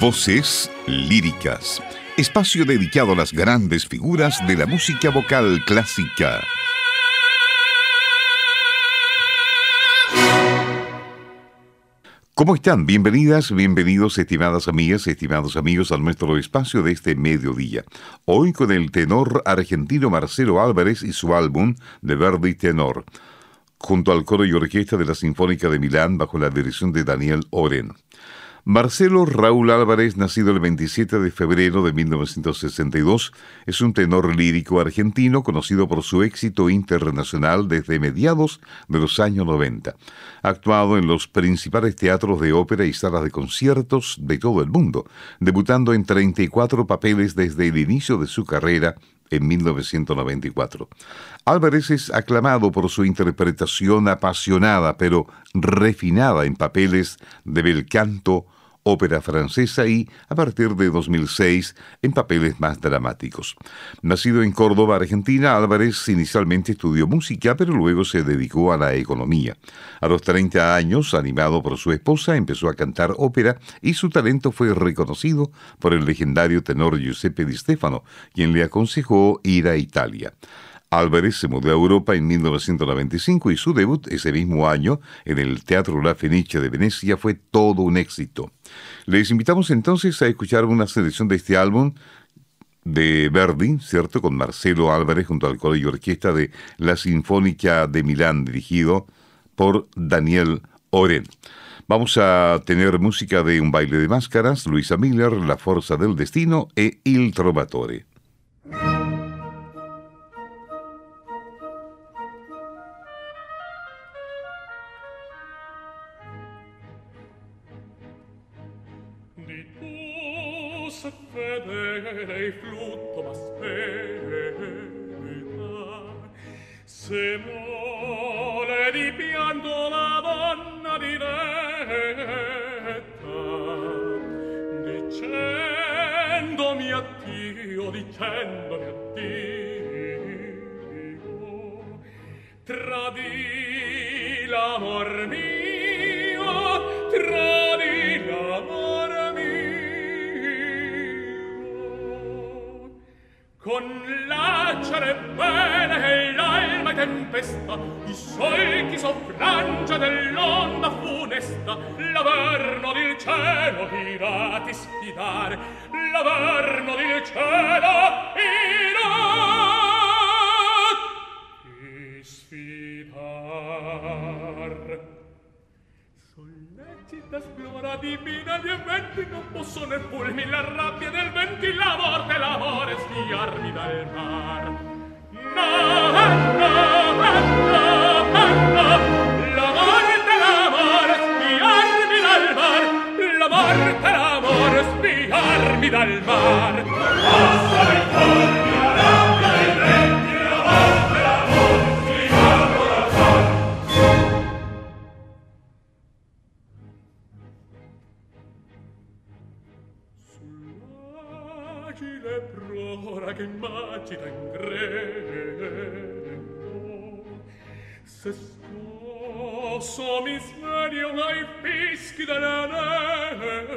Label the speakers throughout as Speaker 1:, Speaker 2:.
Speaker 1: Voces líricas. Espacio dedicado a las grandes figuras de la música vocal clásica. ¿Cómo están? Bienvenidas, bienvenidos, estimadas amigas, estimados amigos, a nuestro espacio de este mediodía. Hoy con el tenor argentino Marcelo Álvarez y su álbum de Verdi Tenor, junto al coro y orquesta de la Sinfónica de Milán bajo la dirección de Daniel Oren. Marcelo Raúl Álvarez, nacido el 27 de febrero de 1962, es un tenor lírico argentino conocido por su éxito internacional desde mediados de los años 90. Ha actuado en los principales teatros de ópera y salas de conciertos de todo el mundo, debutando en 34 papeles desde el inicio de su carrera en 1994. Álvarez es aclamado por su interpretación apasionada pero refinada en papeles de bel canto, ópera francesa y, a partir de 2006, en papeles más dramáticos. Nacido en Córdoba, Argentina, Álvarez inicialmente estudió música, pero luego se dedicó a la economía. A los 30 años, animado por su esposa, empezó a cantar ópera y su talento fue reconocido por el legendario tenor Giuseppe Di Stefano, quien le aconsejó ir a Italia. Álvarez se mudó a Europa en 1995 y su debut ese mismo año en el Teatro La Fenice de Venecia fue todo un éxito. Les invitamos entonces a escuchar una selección de este álbum de Verdi, ¿cierto? Con Marcelo Álvarez junto al y orquesta de la Sinfónica de Milán, dirigido por Daniel Oren. Vamos a tener música de Un baile de máscaras, Luisa Miller, La Fuerza del Destino e Il Trovatore.
Speaker 2: tempesta l'averno del cielo irati sfidare l'averno del cielo irati sfidar sollecita splora divina gli eventi non posso né pulmi la rabbia del venti la morte l'amore sfiarmi dal mar no, no, no, no, no. amor, per amor, spiarmi dal mar. Basta il colpi, la rabbia, il venti, la morte, l'amor, spiarmi dal mar. Sull'agile prora che magita in greco, se scosso miserio ai fischi della neve,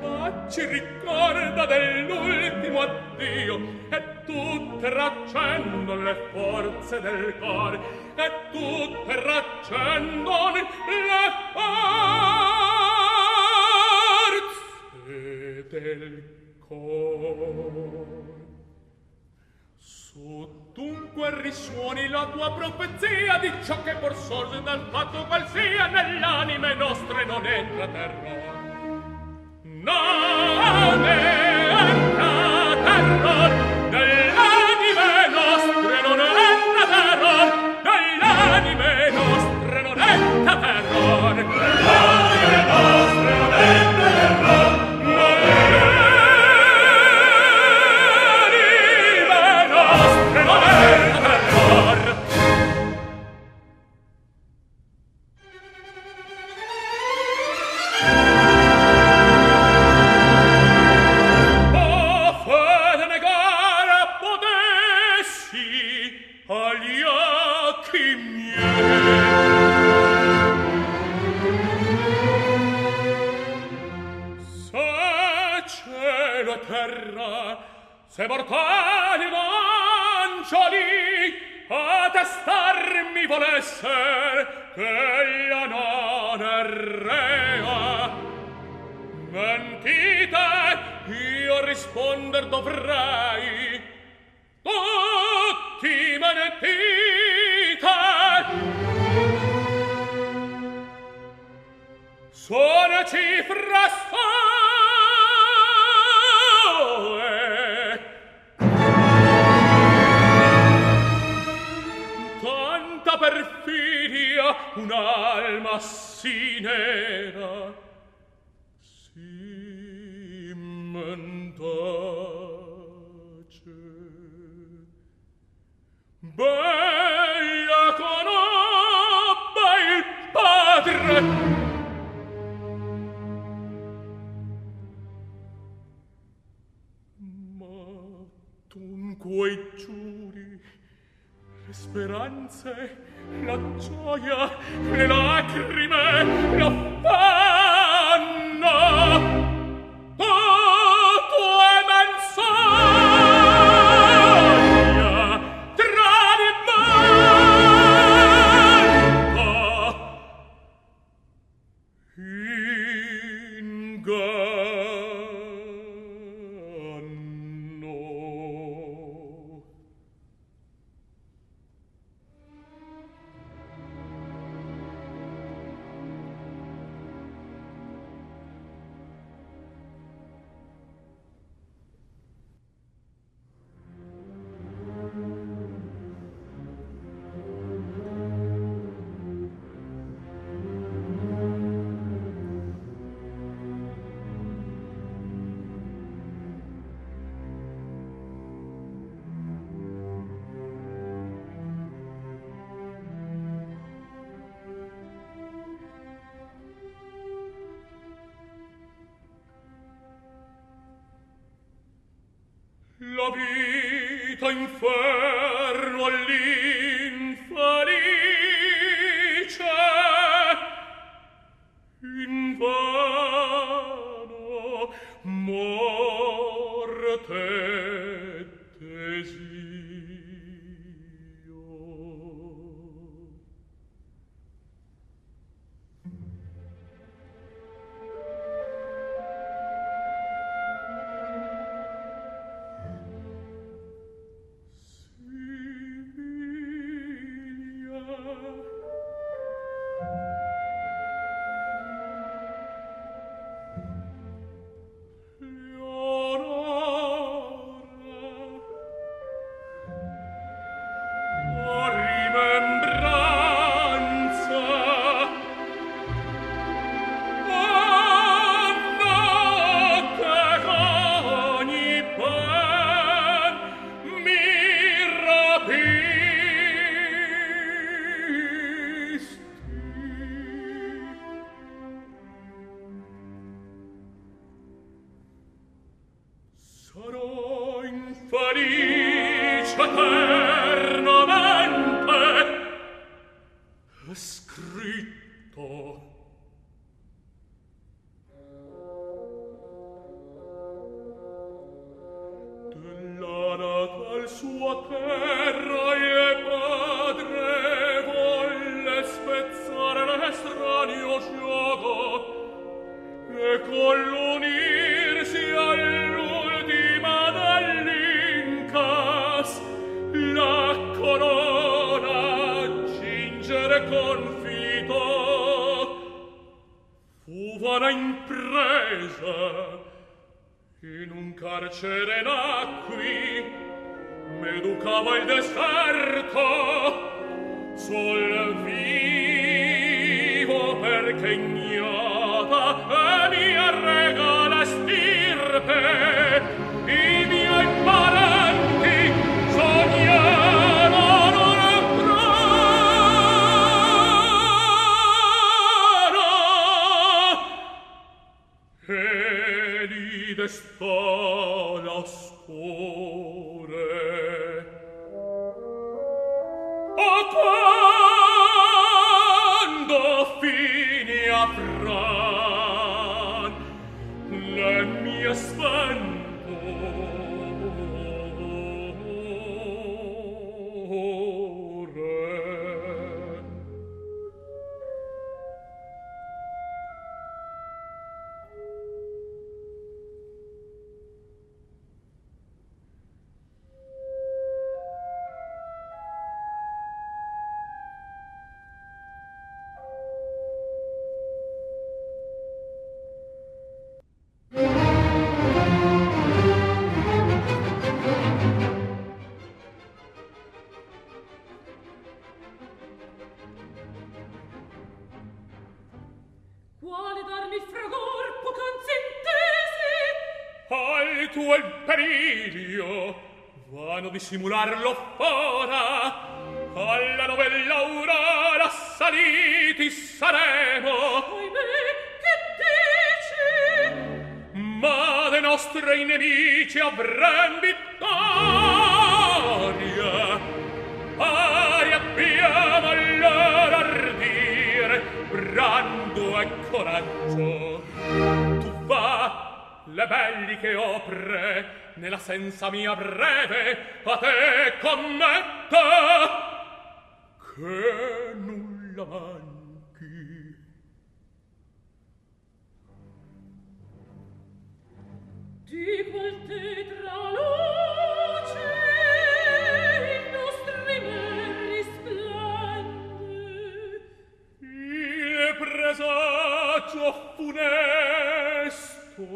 Speaker 2: i baci ricorda dell'ultimo addio, e tutte raccendon le forze del cor e tutte raccendon le forze del cor su dunque risuoni la tua profezia di ciò che por sorge dal fatto qual sia nell'anime nostre non entra terror name terra se mortali lancioli a testarmi volesse che ella non errea mentite io risponder dovrei tutti me ne dite. Sono cifra storica un'alma si nera si mentace bella conobba il padre. Quei giuri, le speranze, la gioia, vita inferno all'infelice in vano morte. Dissimularlo fora alla novella aurora saliti saremo.
Speaker 3: Oimè che
Speaker 2: dici? Ma de nostri nemici avrem vittoria. Pari abbiamo allora ardire brando e coraggio. Tu va le belliche opre nella senza mia breve a te commetta che nulla manchi.
Speaker 3: Di quel tetra luce il nostri me risplende
Speaker 2: il presagio funesto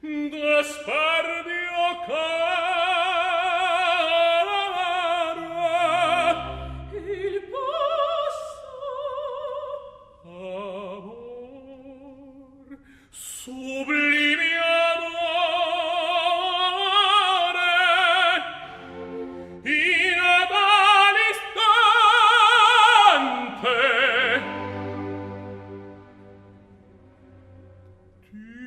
Speaker 3: d'aspardio
Speaker 2: caro Peace.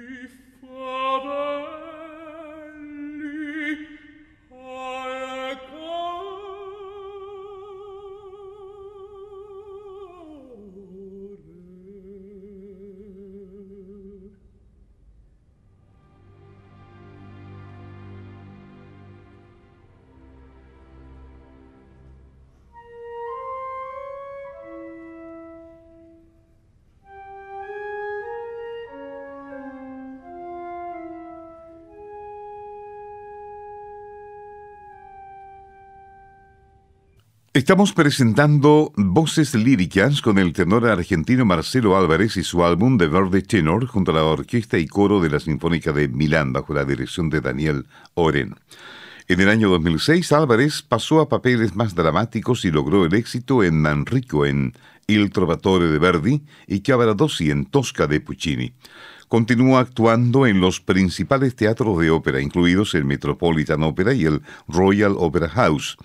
Speaker 1: Estamos presentando voces líricas con el tenor argentino Marcelo Álvarez y su álbum de Verde Tenor junto a la orquesta y coro de la Sinfónica de Milán bajo la dirección de Daniel Oren. En el año 2006 Álvarez pasó a papeles más dramáticos y logró el éxito en Manrico en Il Trovatore de Verdi y Cavaradossi en Tosca de Puccini. Continúa actuando en los principales teatros de ópera, incluidos el Metropolitan Opera y el Royal Opera House.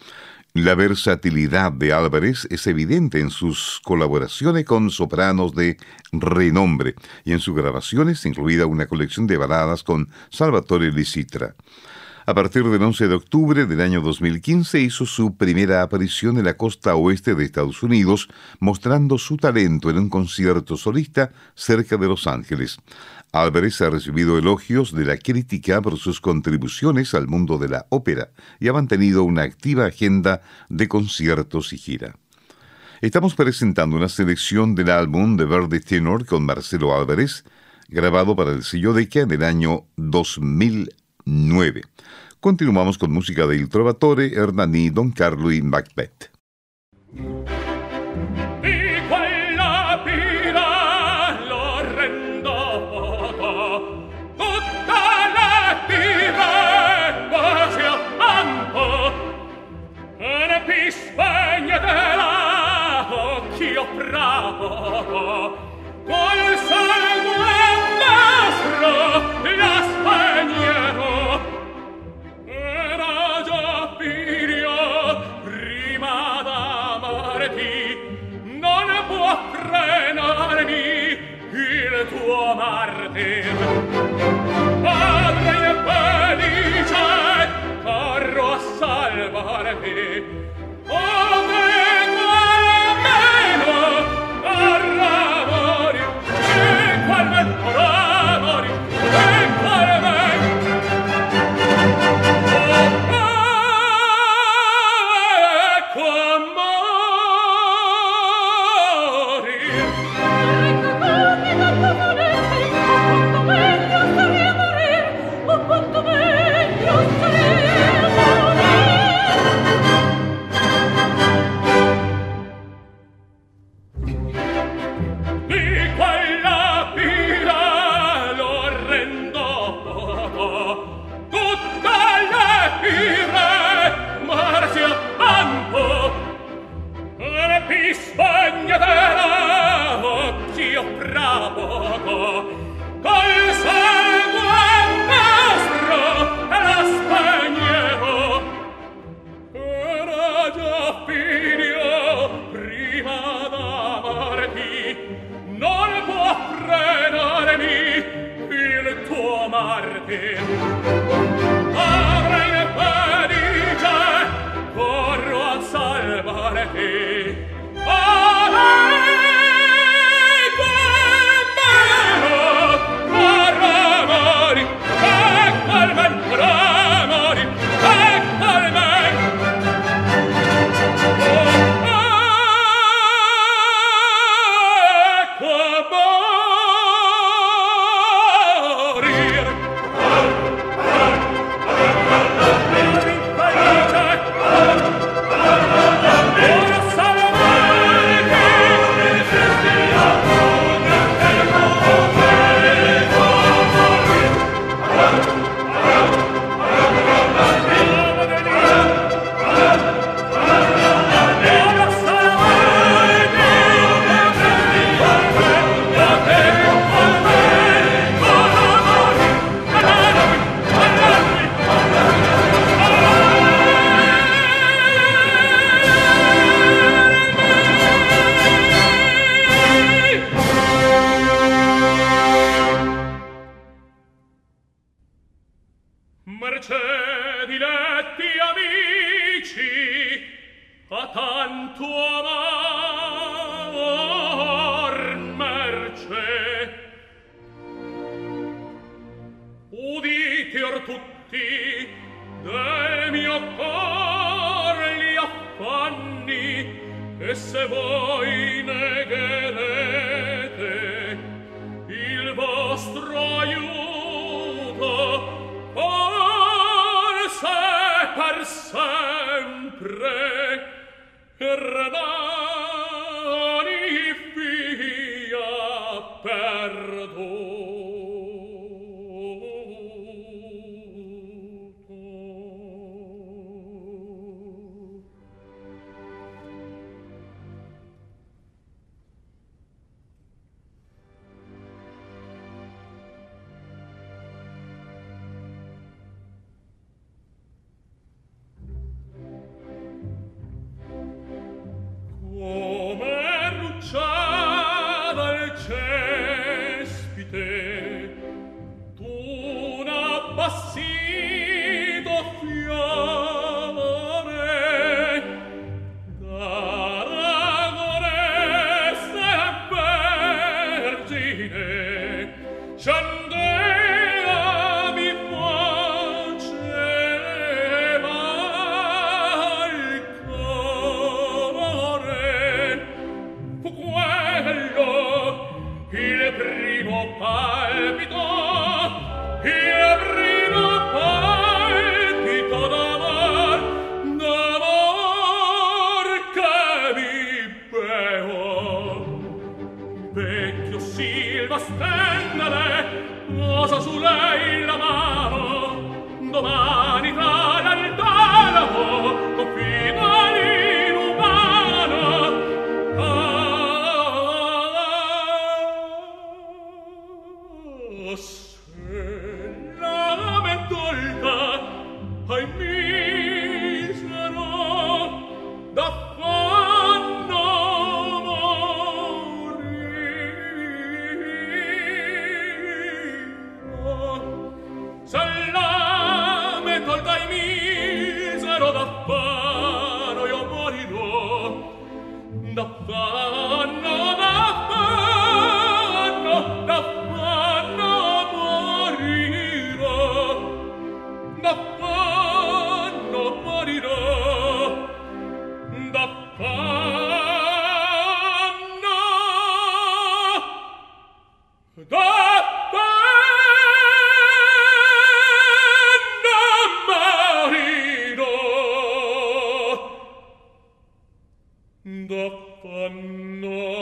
Speaker 1: La versatilidad de Álvarez es evidente en sus colaboraciones con sopranos de renombre y en sus grabaciones, incluida una colección de baladas con Salvatore Lisitra. A partir del 11 de octubre del año 2015 hizo su primera aparición en la costa oeste de Estados Unidos, mostrando su talento en un concierto solista cerca de Los Ángeles. Álvarez ha recibido elogios de la crítica por sus contribuciones al mundo de la ópera y ha mantenido una activa agenda de conciertos y gira. Estamos presentando una selección del álbum de Verde Tenor con Marcelo Álvarez, grabado para el sello de que en el año 2009. Continuamos con música de Il Trovatore, Hernani, Don Carlo y Macbeth.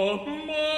Speaker 2: Oh, my.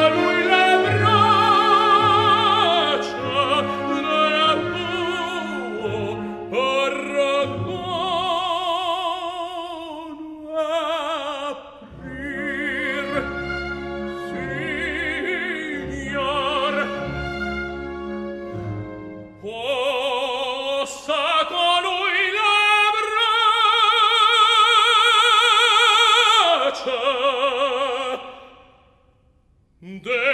Speaker 2: De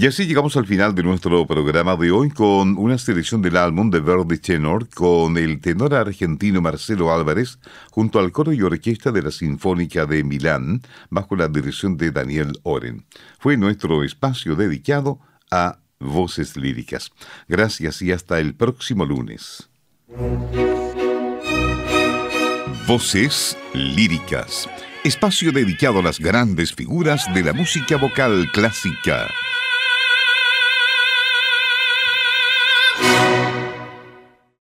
Speaker 1: Y así llegamos al final de nuestro programa de hoy con una selección del álbum de Verdi Tenor con el tenor argentino Marcelo Álvarez junto al coro y orquesta de la Sinfónica de Milán bajo la dirección de Daniel Oren. Fue nuestro espacio dedicado a voces líricas. Gracias y hasta el próximo lunes. Voces líricas. Espacio dedicado a las grandes figuras de la música vocal clásica.